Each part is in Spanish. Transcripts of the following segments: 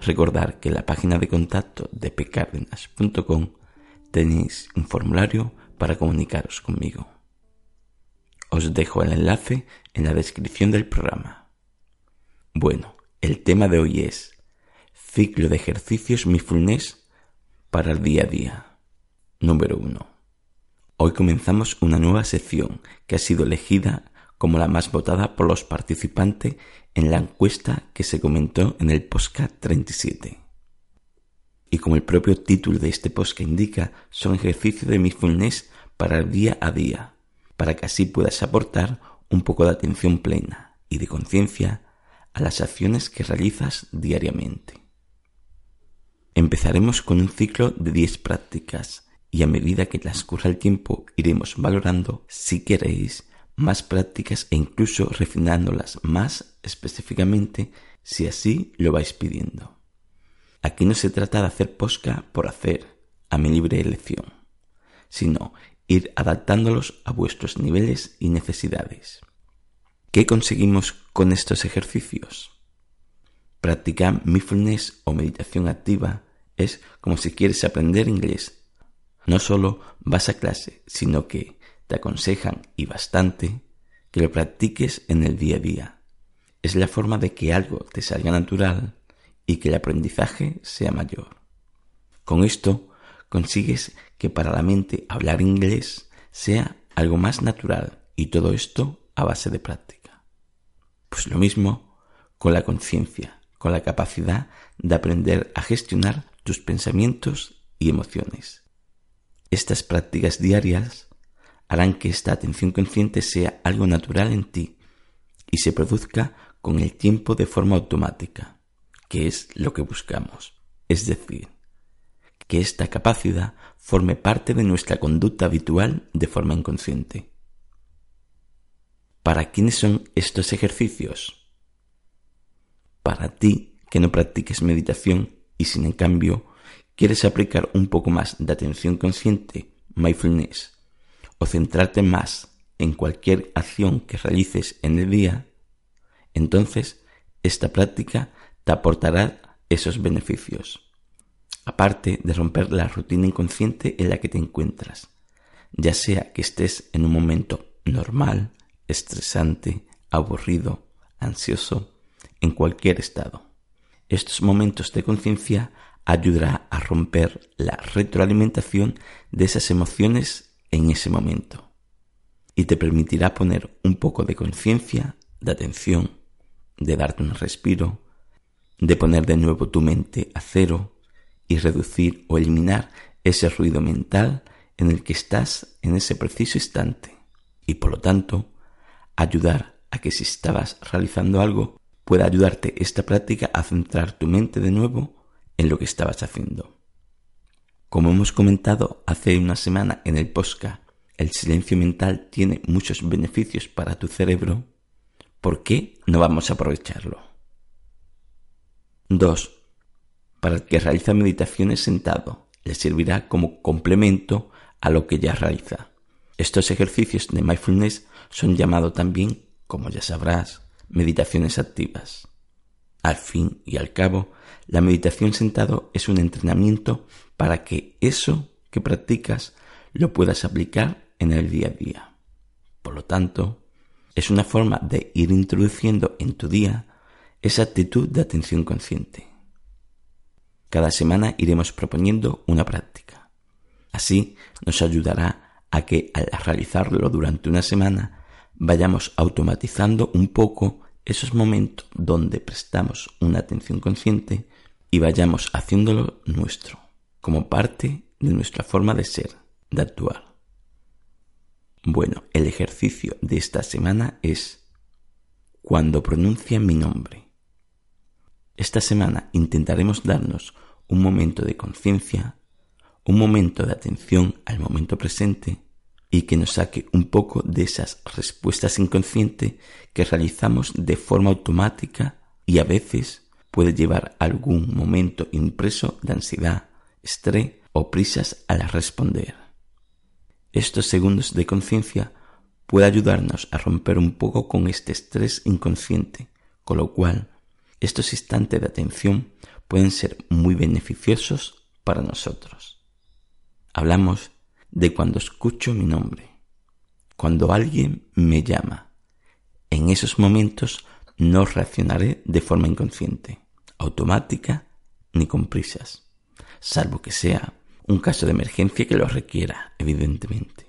recordar que en la página de contacto de pcardenas.com tenéis un formulario para comunicaros conmigo. Os dejo el enlace en la descripción del programa. Bueno, el tema de hoy es ciclo de ejercicios mindfulness para el día a día. Número 1. Hoy comenzamos una nueva sección que ha sido elegida como la más votada por los participantes en la encuesta que se comentó en el podcast 37. Y como el propio título de este podcast indica, son ejercicios de mindfulness para el día a día, para que así puedas aportar un poco de atención plena y de conciencia a las acciones que realizas diariamente. Empezaremos con un ciclo de 10 prácticas y a medida que transcurra el tiempo iremos valorando, si queréis, más prácticas e incluso refinándolas más específicamente si así lo vais pidiendo. Aquí no se trata de hacer posca por hacer, a mi libre elección, sino ir adaptándolos a vuestros niveles y necesidades. ¿Qué conseguimos con estos ejercicios? Practicar mindfulness o meditación activa es como si quieres aprender inglés. No solo vas a clase, sino que te aconsejan, y bastante, que lo practiques en el día a día. Es la forma de que algo te salga natural y que el aprendizaje sea mayor. Con esto consigues que para la mente hablar inglés sea algo más natural y todo esto a base de práctica. Pues lo mismo con la conciencia, con la capacidad de aprender a gestionar tus pensamientos y emociones. Estas prácticas diarias harán que esta atención consciente sea algo natural en ti y se produzca con el tiempo de forma automática, que es lo que buscamos. Es decir, que esta capacidad forme parte de nuestra conducta habitual de forma inconsciente. ¿Para quiénes son estos ejercicios? Para ti que no practiques meditación y sin en cambio quieres aplicar un poco más de atención consciente, mindfulness, o centrarte más en cualquier acción que realices en el día, entonces esta práctica te aportará esos beneficios, aparte de romper la rutina inconsciente en la que te encuentras, ya sea que estés en un momento normal, estresante, aburrido, ansioso, en cualquier estado. Estos momentos de conciencia ayudará a romper la retroalimentación de esas emociones en ese momento y te permitirá poner un poco de conciencia, de atención, de darte un respiro, de poner de nuevo tu mente a cero y reducir o eliminar ese ruido mental en el que estás en ese preciso instante y por lo tanto ayudar a que si estabas realizando algo pueda ayudarte esta práctica a centrar tu mente de nuevo en lo que estabas haciendo. Como hemos comentado hace una semana en el Posca, el silencio mental tiene muchos beneficios para tu cerebro. ¿Por qué no vamos a aprovecharlo? 2. Para el que realiza meditaciones sentado, le servirá como complemento a lo que ya realiza. Estos ejercicios de mindfulness son llamados también, como ya sabrás, meditaciones activas. Al fin y al cabo, la meditación sentado es un entrenamiento para que eso que practicas lo puedas aplicar en el día a día. Por lo tanto, es una forma de ir introduciendo en tu día esa actitud de atención consciente. Cada semana iremos proponiendo una práctica. Así nos ayudará a que al realizarlo durante una semana vayamos automatizando un poco esos momentos donde prestamos una atención consciente y vayamos haciéndolo nuestro, como parte de nuestra forma de ser, de actuar. Bueno, el ejercicio de esta semana es cuando pronuncia mi nombre. Esta semana intentaremos darnos un momento de conciencia, un momento de atención al momento presente y que nos saque un poco de esas respuestas inconscientes que realizamos de forma automática y a veces puede llevar algún momento impreso de ansiedad, estrés o prisas al responder. Estos segundos de conciencia puede ayudarnos a romper un poco con este estrés inconsciente, con lo cual estos instantes de atención pueden ser muy beneficiosos para nosotros. Hablamos de cuando escucho mi nombre, cuando alguien me llama. En esos momentos no reaccionaré de forma inconsciente, automática ni con prisas, salvo que sea un caso de emergencia que lo requiera, evidentemente.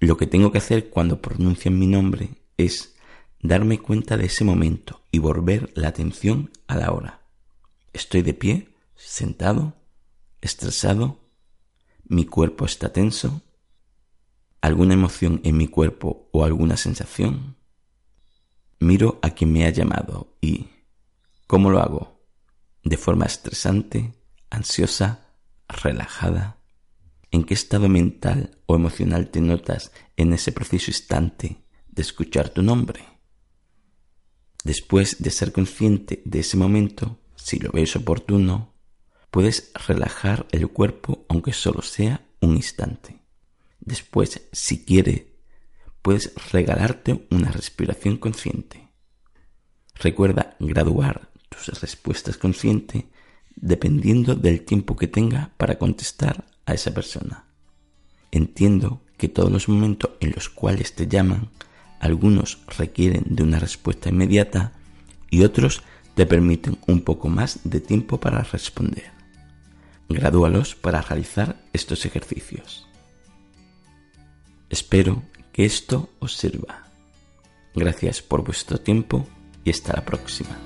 Lo que tengo que hacer cuando pronuncian mi nombre es darme cuenta de ese momento y volver la atención a la hora. Estoy de pie, sentado, estresado, mi cuerpo está tenso, alguna emoción en mi cuerpo o alguna sensación. Miro a quien me ha llamado y ¿cómo lo hago? ¿De forma estresante, ansiosa, relajada? ¿En qué estado mental o emocional te notas en ese preciso instante de escuchar tu nombre? Después de ser consciente de ese momento, si lo ves oportuno, Puedes relajar el cuerpo aunque solo sea un instante. Después, si quieres, puedes regalarte una respiración consciente. Recuerda graduar tus respuestas conscientes dependiendo del tiempo que tenga para contestar a esa persona. Entiendo que todos los momentos en los cuales te llaman, algunos requieren de una respuesta inmediata y otros te permiten un poco más de tiempo para responder. Gradúalos para realizar estos ejercicios. Espero que esto os sirva. Gracias por vuestro tiempo y hasta la próxima.